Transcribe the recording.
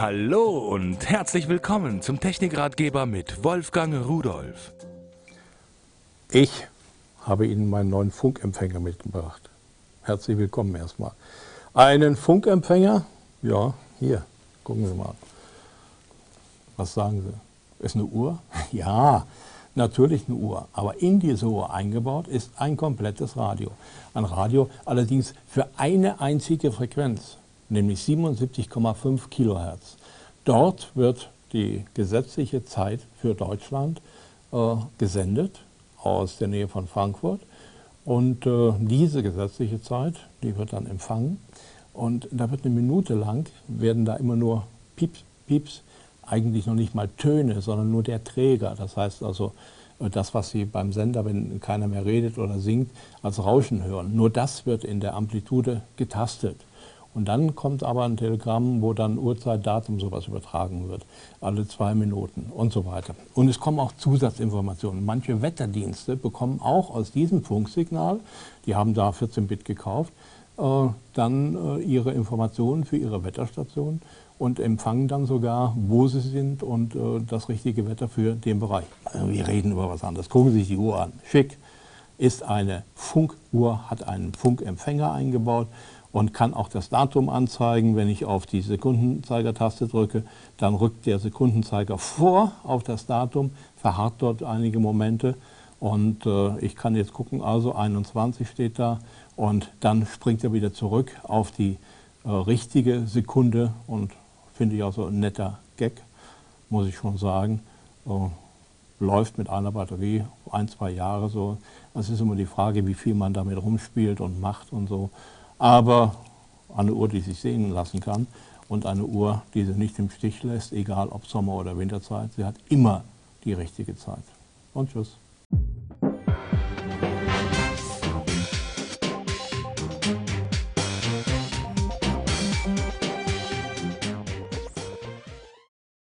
Hallo und herzlich willkommen zum Technikratgeber mit Wolfgang Rudolf. Ich habe Ihnen meinen neuen Funkempfänger mitgebracht. Herzlich willkommen erstmal. Einen Funkempfänger, ja, hier, gucken Sie mal. Was sagen Sie? Ist eine Uhr? Ja, natürlich eine Uhr. Aber in diese Uhr eingebaut ist ein komplettes Radio. Ein Radio allerdings für eine einzige Frequenz nämlich 77,5 Kilohertz. Dort wird die gesetzliche Zeit für Deutschland äh, gesendet aus der Nähe von Frankfurt. Und äh, diese gesetzliche Zeit, die wird dann empfangen. Und da wird eine Minute lang, werden da immer nur Pieps, Pieps, eigentlich noch nicht mal Töne, sondern nur der Träger. Das heißt also, äh, das, was Sie beim Sender, wenn keiner mehr redet oder singt, als Rauschen hören. Nur das wird in der Amplitude getastet. Und dann kommt aber ein Telegramm, wo dann Uhrzeit, Datum sowas übertragen wird, alle zwei Minuten und so weiter. Und es kommen auch Zusatzinformationen. Manche Wetterdienste bekommen auch aus diesem Funksignal, die haben da 14 Bit gekauft, äh, dann äh, ihre Informationen für ihre Wetterstation und empfangen dann sogar, wo sie sind und äh, das richtige Wetter für den Bereich. Wir reden über was anderes. Gucken Sie sich die Uhr an. Schick ist eine Funkuhr, hat einen Funkempfänger eingebaut und kann auch das Datum anzeigen. Wenn ich auf die Sekundenzeigertaste drücke, dann rückt der Sekundenzeiger vor auf das Datum, verharrt dort einige Momente und äh, ich kann jetzt gucken, also 21 steht da und dann springt er wieder zurück auf die äh, richtige Sekunde und finde ich auch so ein netter Gag, muss ich schon sagen. Äh, läuft mit einer Batterie ein, zwei Jahre so. Es ist immer die Frage, wie viel man damit rumspielt und macht und so aber eine Uhr, die sich sehen lassen kann und eine Uhr, die sie nicht im Stich lässt, egal ob Sommer- oder Winterzeit. Sie hat immer die richtige Zeit. Und tschüss.